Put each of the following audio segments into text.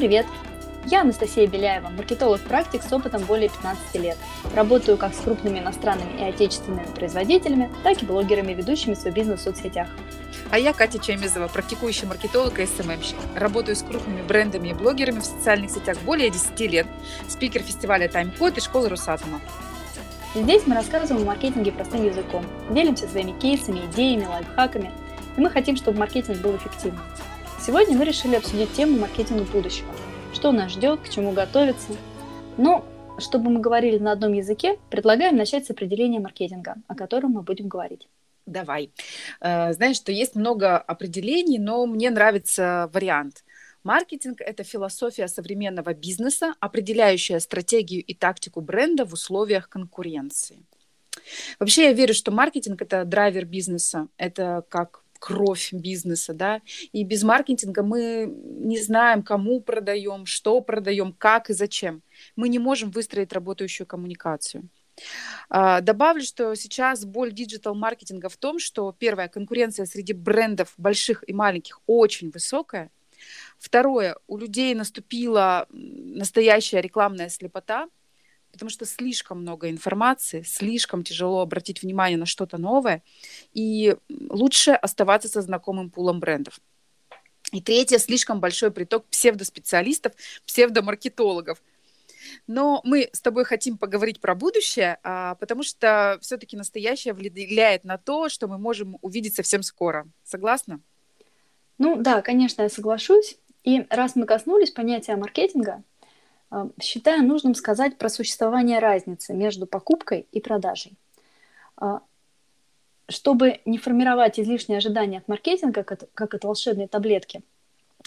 привет! Я Анастасия Беляева, маркетолог-практик с опытом более 15 лет. Работаю как с крупными иностранными и отечественными производителями, так и блогерами, ведущими свой бизнес в соцсетях. А я Катя Чемизова, практикующий маркетолог и СММщик. Работаю с крупными брендами и блогерами в социальных сетях более 10 лет. Спикер фестиваля Таймкод и школы Русатома. Здесь мы рассказываем о маркетинге простым языком, делимся своими кейсами, идеями, лайфхаками, и мы хотим, чтобы маркетинг был эффективным. Сегодня мы решили обсудить тему маркетинга будущего. Что нас ждет, к чему готовиться. Но, чтобы мы говорили на одном языке, предлагаем начать с определения маркетинга, о котором мы будем говорить. Давай. Э, знаешь, что есть много определений, но мне нравится вариант. Маркетинг – это философия современного бизнеса, определяющая стратегию и тактику бренда в условиях конкуренции. Вообще я верю, что маркетинг – это драйвер бизнеса, это как кровь бизнеса, да, и без маркетинга мы не знаем, кому продаем, что продаем, как и зачем. Мы не можем выстроить работающую коммуникацию. А, добавлю, что сейчас боль диджитал-маркетинга в том, что первая конкуренция среди брендов больших и маленьких очень высокая. Второе, у людей наступила настоящая рекламная слепота – потому что слишком много информации, слишком тяжело обратить внимание на что-то новое, и лучше оставаться со знакомым пулом брендов. И третье, слишком большой приток псевдоспециалистов, псевдомаркетологов. Но мы с тобой хотим поговорить про будущее, а, потому что все-таки настоящее влияет на то, что мы можем увидеть совсем скоро. Согласна? Ну да, конечно, я соглашусь. И раз мы коснулись понятия маркетинга, считаю нужным сказать про существование разницы между покупкой и продажей. А, чтобы не формировать излишние ожидания от маркетинга, как от волшебной таблетки,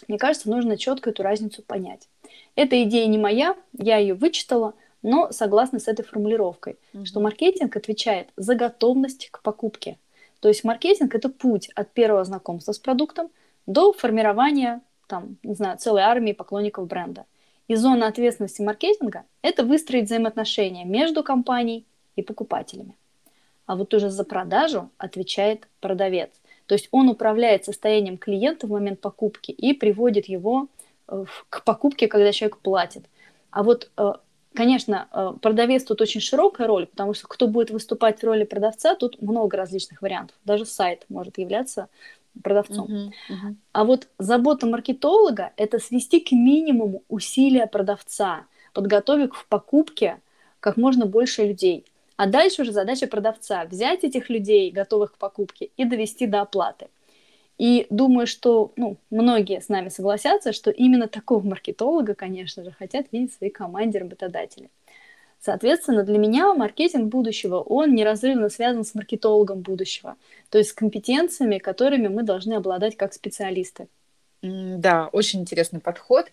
мне кажется, нужно четко эту разницу понять. Эта идея не моя, я ее вычитала, но согласна с этой формулировкой, mm-hmm. что маркетинг отвечает за готовность к покупке. То есть маркетинг это путь от первого знакомства с продуктом до формирования там, не знаю, целой армии поклонников бренда. И зона ответственности маркетинга – это выстроить взаимоотношения между компанией и покупателями. А вот уже за продажу отвечает продавец. То есть он управляет состоянием клиента в момент покупки и приводит его э, к покупке, когда человек платит. А вот, э, конечно, э, продавец тут очень широкая роль, потому что кто будет выступать в роли продавца, тут много различных вариантов. Даже сайт может являться продавцом. Uh-huh, uh-huh. А вот забота маркетолога – это свести к минимуму усилия продавца, подготовив к покупке как можно больше людей. А дальше уже задача продавца – взять этих людей, готовых к покупке, и довести до оплаты. И думаю, что ну, многие с нами согласятся, что именно такого маркетолога, конечно же, хотят видеть в своей команде работодатели. Соответственно, для меня маркетинг будущего, он неразрывно связан с маркетологом будущего, то есть с компетенциями, которыми мы должны обладать как специалисты. Да, очень интересный подход.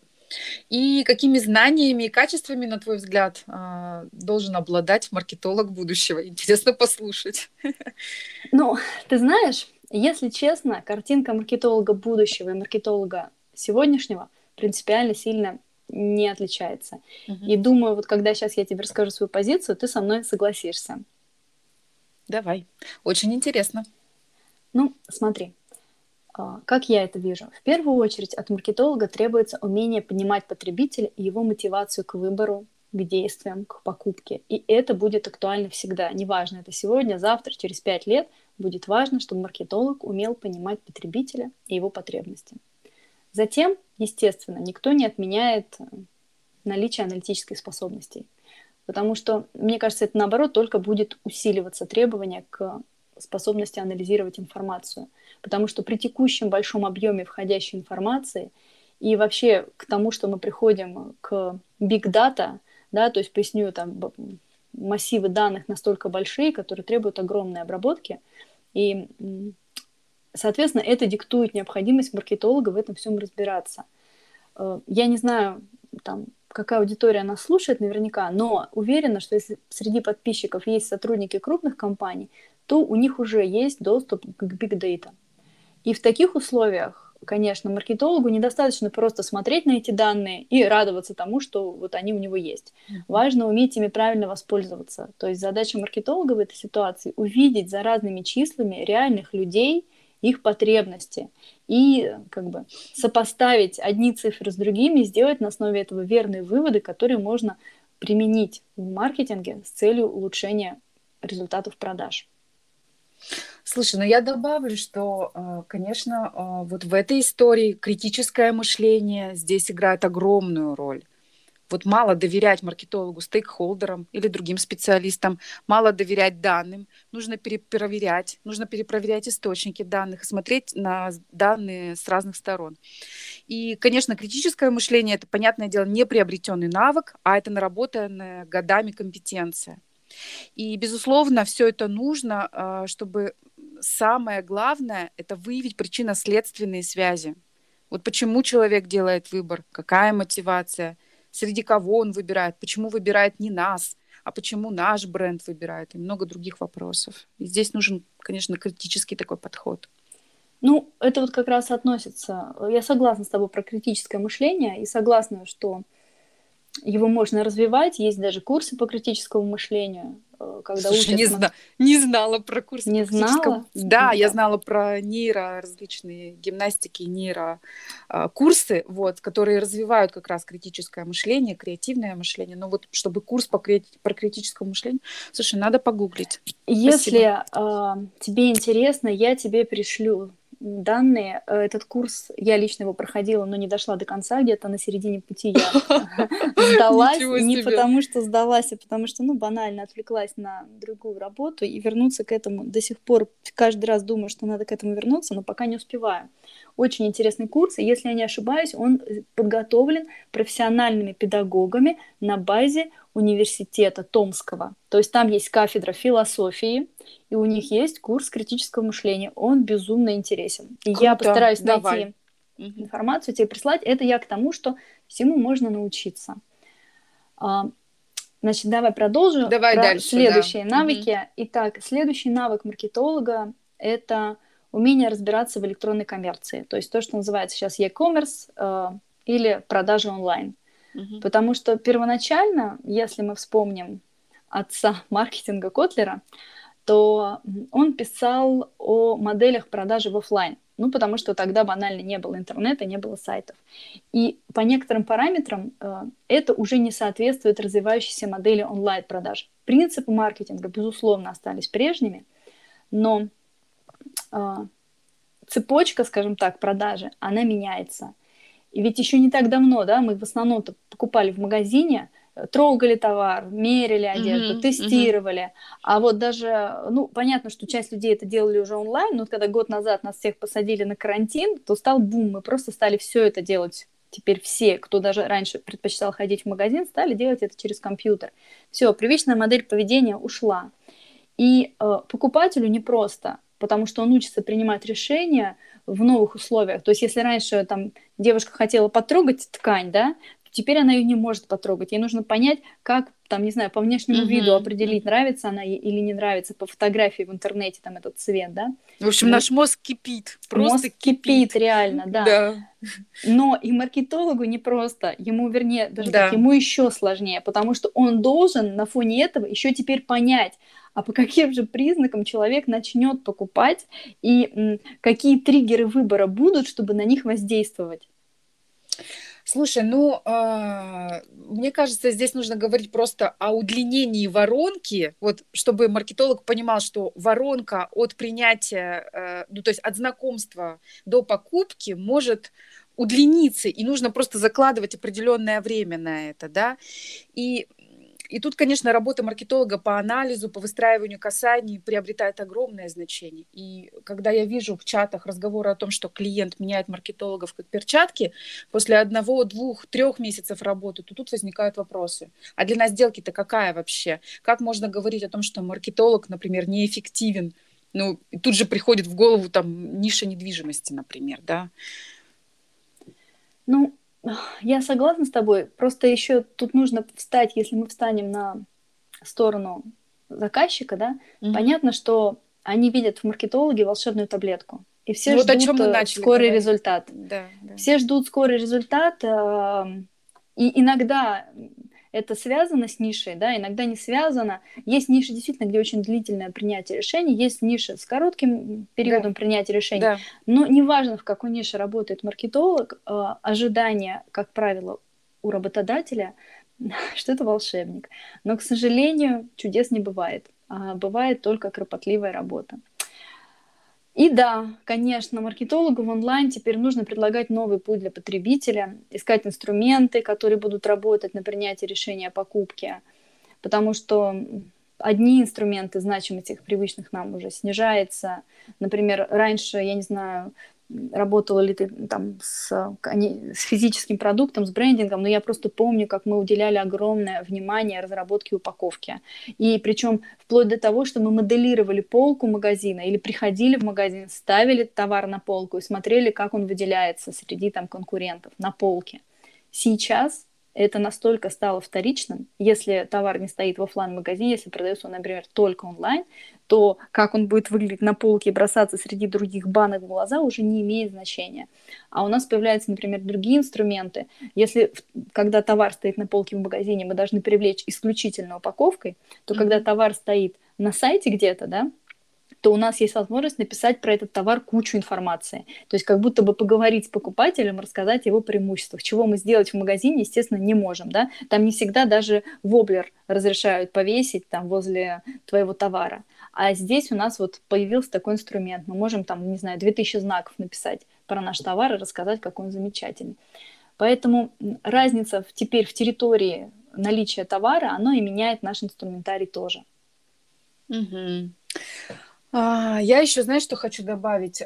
И какими знаниями и качествами, на твой взгляд, а, должен обладать маркетолог будущего? Интересно послушать. Ну, ты знаешь, если честно, картинка маркетолога будущего и маркетолога сегодняшнего принципиально сильно не отличается. Угу. И думаю, вот когда сейчас я тебе расскажу свою позицию, ты со мной согласишься. Давай. Очень интересно. Ну, смотри, а, как я это вижу? В первую очередь от маркетолога требуется умение понимать потребителя и его мотивацию к выбору, к действиям, к покупке. И это будет актуально всегда. Неважно, это сегодня, завтра, через пять лет. Будет важно, чтобы маркетолог умел понимать потребителя и его потребности. Затем, естественно, никто не отменяет э, наличие аналитических способностей. Потому что, мне кажется, это наоборот только будет усиливаться требование к способности анализировать информацию. Потому что при текущем большом объеме входящей информации и вообще к тому, что мы приходим к big data, да, то есть поясню, там массивы данных настолько большие, которые требуют огромной обработки, и Соответственно, это диктует необходимость маркетолога в этом всем разбираться. Э, я не знаю, там, какая аудитория нас слушает наверняка, но уверена, что если среди подписчиков есть сотрудники крупных компаний, то у них уже есть доступ к big data. И в таких условиях, конечно, маркетологу недостаточно просто смотреть на эти данные и радоваться тому, что вот они у него есть. Важно уметь ими правильно воспользоваться. То есть задача маркетолога в этой ситуации увидеть за разными числами реальных людей – их потребности и как бы сопоставить одни цифры с другими, сделать на основе этого верные выводы, которые можно применить в маркетинге с целью улучшения результатов продаж. Слушай, ну я добавлю, что, э, конечно, э, вот в этой истории критическое мышление здесь играет огромную роль. Вот мало доверять маркетологу, стейкхолдерам или другим специалистам, мало доверять данным, нужно перепроверять, нужно перепроверять источники данных, смотреть на данные с разных сторон. И, конечно, критическое мышление – это, понятное дело, не приобретенный навык, а это наработанная годами компетенция. И, безусловно, все это нужно, а, чтобы самое главное – это выявить причинно-следственные связи. Вот почему человек делает выбор, какая мотивация, среди кого он выбирает, почему выбирает не нас, а почему наш бренд выбирает, и много других вопросов. И здесь нужен, конечно, критический такой подход. Ну, это вот как раз относится. Я согласна с тобой про критическое мышление и согласна, что его можно развивать. Есть даже курсы по критическому мышлению, когда Слушай, учат... не, зна... не знала про курсы не знала? Да, да, я знала про нейро различные гимнастики, нейро а, курсы, вот, которые развивают как раз критическое мышление, креативное мышление. Но вот чтобы курс по, креати... про критическое мышление, слушай, надо погуглить. Если э, тебе интересно, я тебе пришлю данные. Э, этот курс, я лично его проходила, но не дошла до конца, где-то на середине пути я сдалась. Не потому что сдалась, а потому что, ну, банально отвлеклась на другую работу и вернуться к этому. До сих пор каждый раз думаю, что надо к этому вернуться, но пока не успеваю. Очень интересный курс, и если я не ошибаюсь, он подготовлен профессиональными педагогами на базе университета Томского. То есть там есть кафедра философии, и у них есть курс критического мышления. Он безумно интересен. И Круто. я постараюсь Давай. найти информацию, тебе прислать. Это я к тому, что всему можно научиться. А, значит, давай продолжим. Давай про дальше. Следующие да. навыки. Угу. Итак, следующий навык маркетолога – это умение разбираться в электронной коммерции. То есть то, что называется сейчас e-commerce э, или продажи онлайн. Угу. Потому что первоначально, если мы вспомним отца маркетинга Котлера, то он писал о моделях продажи в офлайн. Ну, потому что тогда банально не было интернета, не было сайтов. И по некоторым параметрам э, это уже не соответствует развивающейся модели онлайн-продаж. Принципы маркетинга, безусловно, остались прежними, но цепочка, скажем так, продажи, она меняется. И ведь еще не так давно, да, мы в основном покупали в магазине, э, трогали товар, мерили одежду, mm-hmm, тестировали. Mm-hmm. А вот даже, ну, понятно, что часть людей это делали уже онлайн, но когда год назад нас всех посадили на карантин, то стал бум, мы просто стали все это делать. Теперь все, кто даже раньше предпочитал ходить в магазин, стали делать это через компьютер. Все, привычная модель поведения ушла. И э, покупателю непросто, потому что он учится принимать решения в новых условиях. То есть, если раньше там девушка хотела потрогать ткань, да, теперь она ее не может потрогать. Ей нужно понять, как там, не знаю, по внешнему uh-huh. виду определить, нравится она ей или не нравится, по фотографии в интернете там этот цвет, да. В общем, ну, наш мозг кипит, просто мозг кипит. кипит, реально, да. да. Но и маркетологу не просто, ему, вернее, даже да. так, ему еще сложнее, потому что он должен на фоне этого еще теперь понять, а по каким же признакам человек начнет покупать и м, какие триггеры выбора будут, чтобы на них воздействовать. Слушай, ну, э, мне кажется, здесь нужно говорить просто о удлинении воронки, вот, чтобы маркетолог понимал, что воронка от принятия, э, ну, то есть от знакомства до покупки может удлиниться, и нужно просто закладывать определенное время на это, да. И и тут, конечно, работа маркетолога по анализу, по выстраиванию касаний приобретает огромное значение. И когда я вижу в чатах разговоры о том, что клиент меняет маркетологов как перчатки, после одного, двух, трех месяцев работы, то тут возникают вопросы. А длина сделки-то какая вообще? Как можно говорить о том, что маркетолог, например, неэффективен? Ну, тут же приходит в голову там ниша недвижимости, например, да? Ну, я согласна с тобой. Просто еще тут нужно встать, если мы встанем на сторону заказчика, да, mm-hmm. понятно, что они видят в маркетологе волшебную таблетку. И все вот ждут о чем мы э, начали скорый говорить. результат. Да, да. Все ждут скорый результат. Э, и иногда это связано с нишей, да, иногда не связано. Есть ниши действительно, где очень длительное принятие решений, есть ниши с коротким периодом да. принятия решений. Да. Но неважно, в какой нише работает маркетолог, э, ожидания, как правило, у работодателя, что это волшебник. Но, к сожалению, чудес не бывает. А бывает только кропотливая работа. И да, конечно, маркетологу в онлайн теперь нужно предлагать новый путь для потребителя, искать инструменты, которые будут работать на принятие решения о покупке, потому что одни инструменты, значимость их привычных нам уже снижается. Например, раньше, я не знаю, работала ли ты там с, с физическим продуктом, с брендингом, но я просто помню, как мы уделяли огромное внимание разработке упаковки. И причем вплоть до того, что мы моделировали полку магазина или приходили в магазин, ставили товар на полку и смотрели, как он выделяется среди там конкурентов на полке. Сейчас это настолько стало вторичным, если товар не стоит в офлайн магазине если продается он, например, только онлайн, то как он будет выглядеть на полке и бросаться среди других банок в глаза уже не имеет значения. А у нас появляются, например, другие инструменты. Если, когда товар стоит на полке в магазине, мы должны привлечь исключительно упаковкой, то mm-hmm. когда товар стоит на сайте где-то, да, то у нас есть возможность написать про этот товар кучу информации. То есть как будто бы поговорить с покупателем, рассказать его преимуществах, чего мы сделать в магазине, естественно, не можем. Да? Там не всегда даже воблер разрешают повесить там возле твоего товара. А здесь у нас вот появился такой инструмент. Мы можем там, не знаю, 2000 знаков написать про наш товар и рассказать, какой он замечательный. Поэтому разница теперь в территории наличия товара, оно и меняет наш инструментарий тоже. Угу. А, я еще, знаешь, что хочу добавить?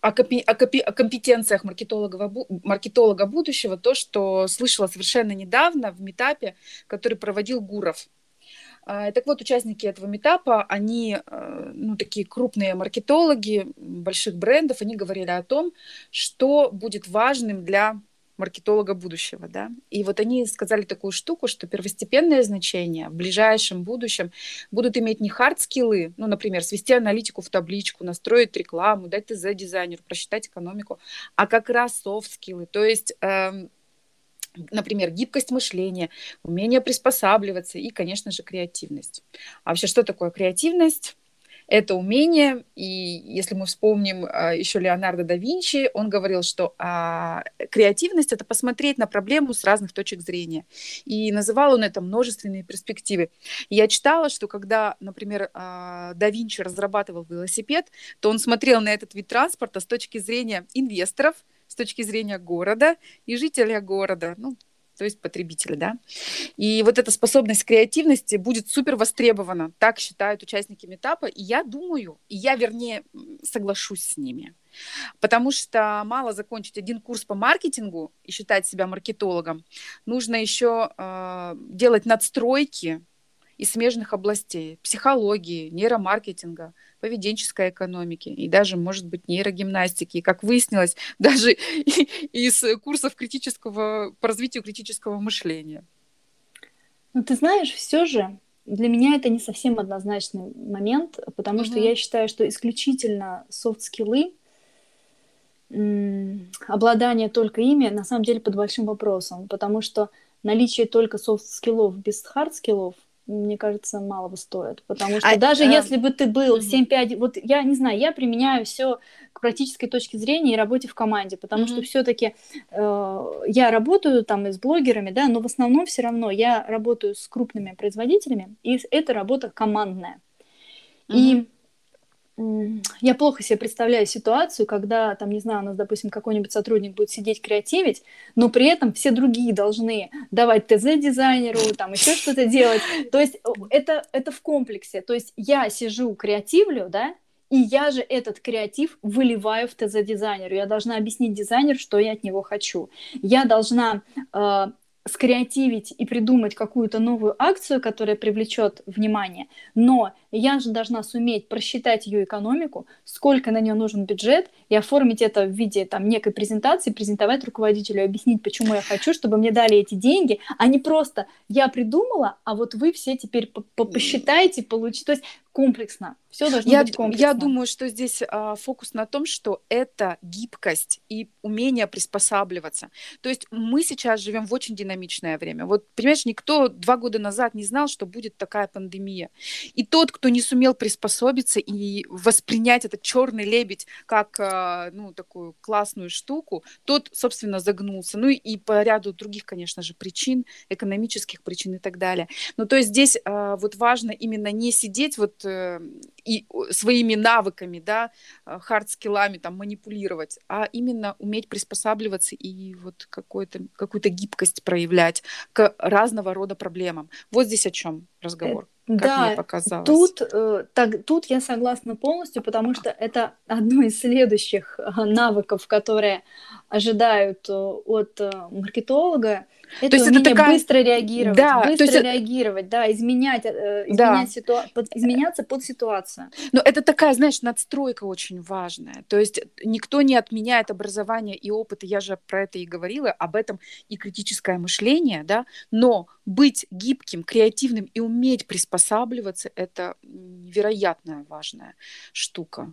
О, компи- о, компи- о компетенциях маркетолога, маркетолога будущего, то, что слышала совершенно недавно в метапе, который проводил Гуров. А, так вот, участники этого митапа, они, э, ну, такие крупные маркетологи больших брендов, они говорили о том, что будет важным для маркетолога будущего, да. И вот они сказали такую штуку, что первостепенное значение в ближайшем будущем будут иметь не хард-скиллы, ну, например, свести аналитику в табличку, настроить рекламу, дать ТЗ дизайнеру, просчитать экономику, а как раз софт-скиллы, то есть эм, например, гибкость мышления, умение приспосабливаться и, конечно же, креативность. А вообще, что такое креативность? Это умение. И если мы вспомним а, еще Леонардо да Винчи, он говорил, что а, креативность это посмотреть на проблему с разных точек зрения. И называл он это множественные перспективы. Я читала, что когда, например, а, да Винчи разрабатывал велосипед, то он смотрел на этот вид транспорта с точки зрения инвесторов, с точки зрения города и жителя города. Ну, то есть потребителя, да. И вот эта способность креативности будет супер востребована, так считают участники метапа, и я думаю, и я, вернее, соглашусь с ними. Потому что мало закончить один курс по маркетингу и считать себя маркетологом, нужно еще э, делать надстройки из смежных областей психологии, нейромаркетинга, поведенческой экономики и даже, может быть, нейрогимнастики. И, как выяснилось, даже из курсов критического, по развитию критического мышления. Ну, ты знаешь, все же для меня это не совсем однозначный момент, потому mm-hmm. что я считаю, что исключительно софт-скиллы, обладание только ими, на самом деле под большим вопросом, потому что наличие только софт-скиллов без хард-скиллов мне кажется, малого стоит. Потому что а, даже а... если бы ты был угу. 7-5, вот я не знаю, я применяю все к практической точке зрения и работе в команде, потому угу. что все-таки э, я работаю там и с блогерами, да, но в основном все равно я работаю с крупными производителями, и это работа командная. Угу. И я плохо себе представляю ситуацию, когда, там, не знаю, у нас, допустим, какой-нибудь сотрудник будет сидеть креативить, но при этом все другие должны давать ТЗ дизайнеру, там, еще что-то делать. То есть это, это в комплексе. То есть я сижу, креативлю, да, и я же этот креатив выливаю в ТЗ дизайнеру. Я должна объяснить дизайнеру, что я от него хочу. Я должна э, скреативить и придумать какую-то новую акцию, которая привлечет внимание, но я же должна суметь просчитать ее экономику, сколько на нее нужен бюджет, и оформить это в виде там, некой презентации, презентовать руководителю, объяснить, почему я хочу, чтобы мне дали эти деньги, а не просто я придумала, а вот вы все теперь посчитаете, получите. То есть комплексно. Все должно я, быть комплексно. Я думаю, что здесь а, фокус на том, что это гибкость и умение приспосабливаться. То есть мы сейчас живем в очень динамичное время. Вот, понимаешь, никто два года назад не знал, что будет такая пандемия. И тот, кто не сумел приспособиться и воспринять этот черный лебедь как а, ну, такую классную штуку, тот, собственно, загнулся. Ну и по ряду других, конечно же, причин, экономических причин и так далее. Ну, то есть здесь а, вот важно именно не сидеть вот Э, и своими навыками, да, хард-скиллами там манипулировать, а именно уметь приспосабливаться и вот какую-то какую-то гибкость проявлять к разного рода проблемам. Вот здесь о чем разговор. Как да, мне показалось. Тут, э, так, тут я согласна полностью, потому что это одно из следующих э, навыков, которые ожидают от маркетолога. Это то есть это такая... быстро реагировать, да, быстро есть... реагировать, да, изменять, э, изменять да. Ситу... под... изменяться под ситуацию. Но это такая, знаешь, надстройка очень важная. То есть никто не отменяет образование и опыт, я же про это и говорила, об этом и критическое мышление, да, но быть гибким, креативным и уметь приспосабливаться – это невероятная важная штука.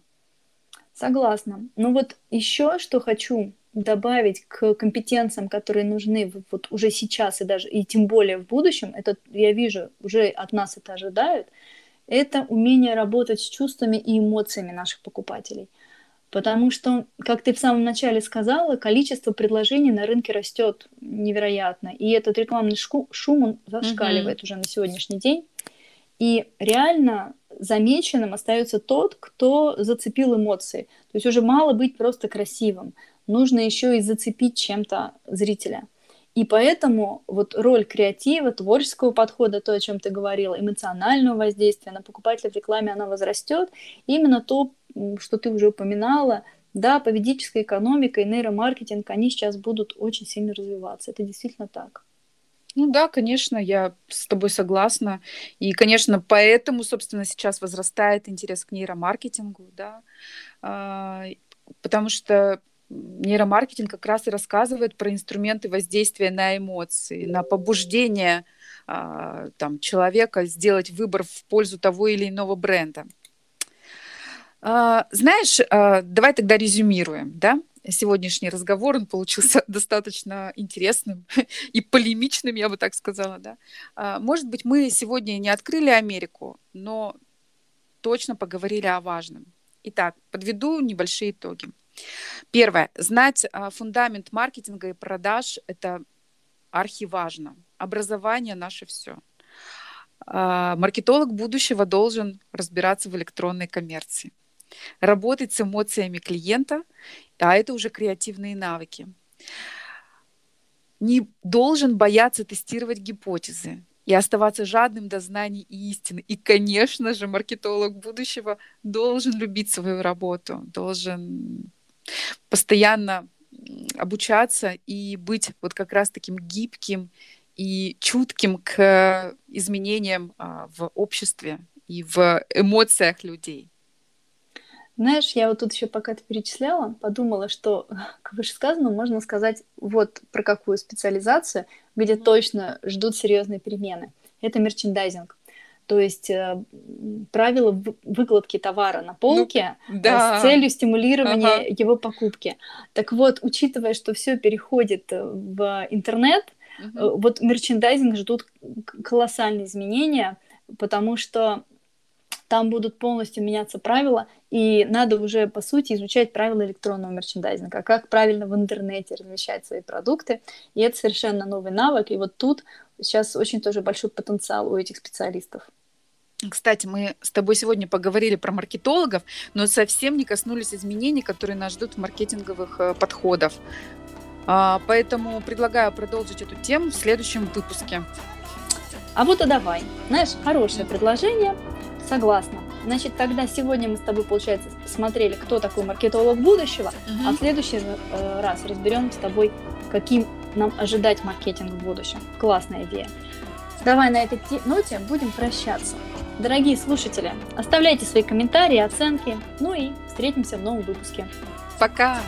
Согласна. Ну вот еще что хочу добавить к компетенциям, которые нужны вот уже сейчас и даже и тем более в будущем, это я вижу, уже от нас это ожидают, это умение работать с чувствами и эмоциями наших покупателей. Потому что, как ты в самом начале сказала, количество предложений на рынке растет невероятно. И этот рекламный шум он зашкаливает mm-hmm. уже на сегодняшний день. И реально замеченным остается тот, кто зацепил эмоции. То есть уже мало быть просто красивым нужно еще и зацепить чем-то зрителя. И поэтому вот роль креатива, творческого подхода, то, о чем ты говорила, эмоционального воздействия на покупателя в рекламе, она возрастет. именно то, что ты уже упоминала, да, поведенческая экономика и нейромаркетинг, они сейчас будут очень сильно развиваться. Это действительно так. Ну да, конечно, я с тобой согласна. И, конечно, поэтому, собственно, сейчас возрастает интерес к нейромаркетингу, да, а, потому что нейромаркетинг как раз и рассказывает про инструменты воздействия на эмоции, на побуждение а, там, человека сделать выбор в пользу того или иного бренда. А, знаешь, а, давай тогда резюмируем, да? Сегодняшний разговор, он получился достаточно интересным и полемичным, я бы так сказала, да. Может быть, мы сегодня не открыли Америку, но точно поговорили о важном. Итак, подведу небольшие итоги. Первое. Знать а, фундамент маркетинга и продаж – это архиважно. Образование – наше все. А, маркетолог будущего должен разбираться в электронной коммерции, работать с эмоциями клиента, а это уже креативные навыки. Не должен бояться тестировать гипотезы и оставаться жадным до знаний и истины. И, конечно же, маркетолог будущего должен любить свою работу, должен постоянно обучаться и быть вот как раз таким гибким и чутким к изменениям а, в обществе и в эмоциях людей. Знаешь, я вот тут еще пока ты перечисляла, подумала, что к вышесказанному можно сказать вот про какую специализацию, где точно ждут серьезные перемены. Это мерчендайзинг. То есть э, правила выкладки товара на полке ну, да. с целью стимулирования ага. его покупки. Так вот, учитывая, что все переходит э, в интернет, угу. вот мерчендайзинг ждут колоссальные изменения, потому что там будут полностью меняться правила, и надо уже, по сути, изучать правила электронного мерчендайзинга, как правильно в интернете размещать свои продукты, и это совершенно новый навык, и вот тут сейчас очень тоже большой потенциал у этих специалистов. Кстати, мы с тобой сегодня поговорили про маркетологов, но совсем не коснулись изменений, которые нас ждут в маркетинговых э, подходах. А, поэтому предлагаю продолжить эту тему в следующем выпуске. А вот и давай. Знаешь, хорошее предложение. Согласна. Значит, тогда сегодня мы с тобой, получается, посмотрели, кто такой маркетолог будущего, угу. а в следующий э, раз разберем с тобой, каким нам ожидать маркетинг в будущем. Классная идея. Давай на этой ноте будем прощаться. Дорогие слушатели, оставляйте свои комментарии, оценки. Ну и встретимся в новом выпуске. Пока!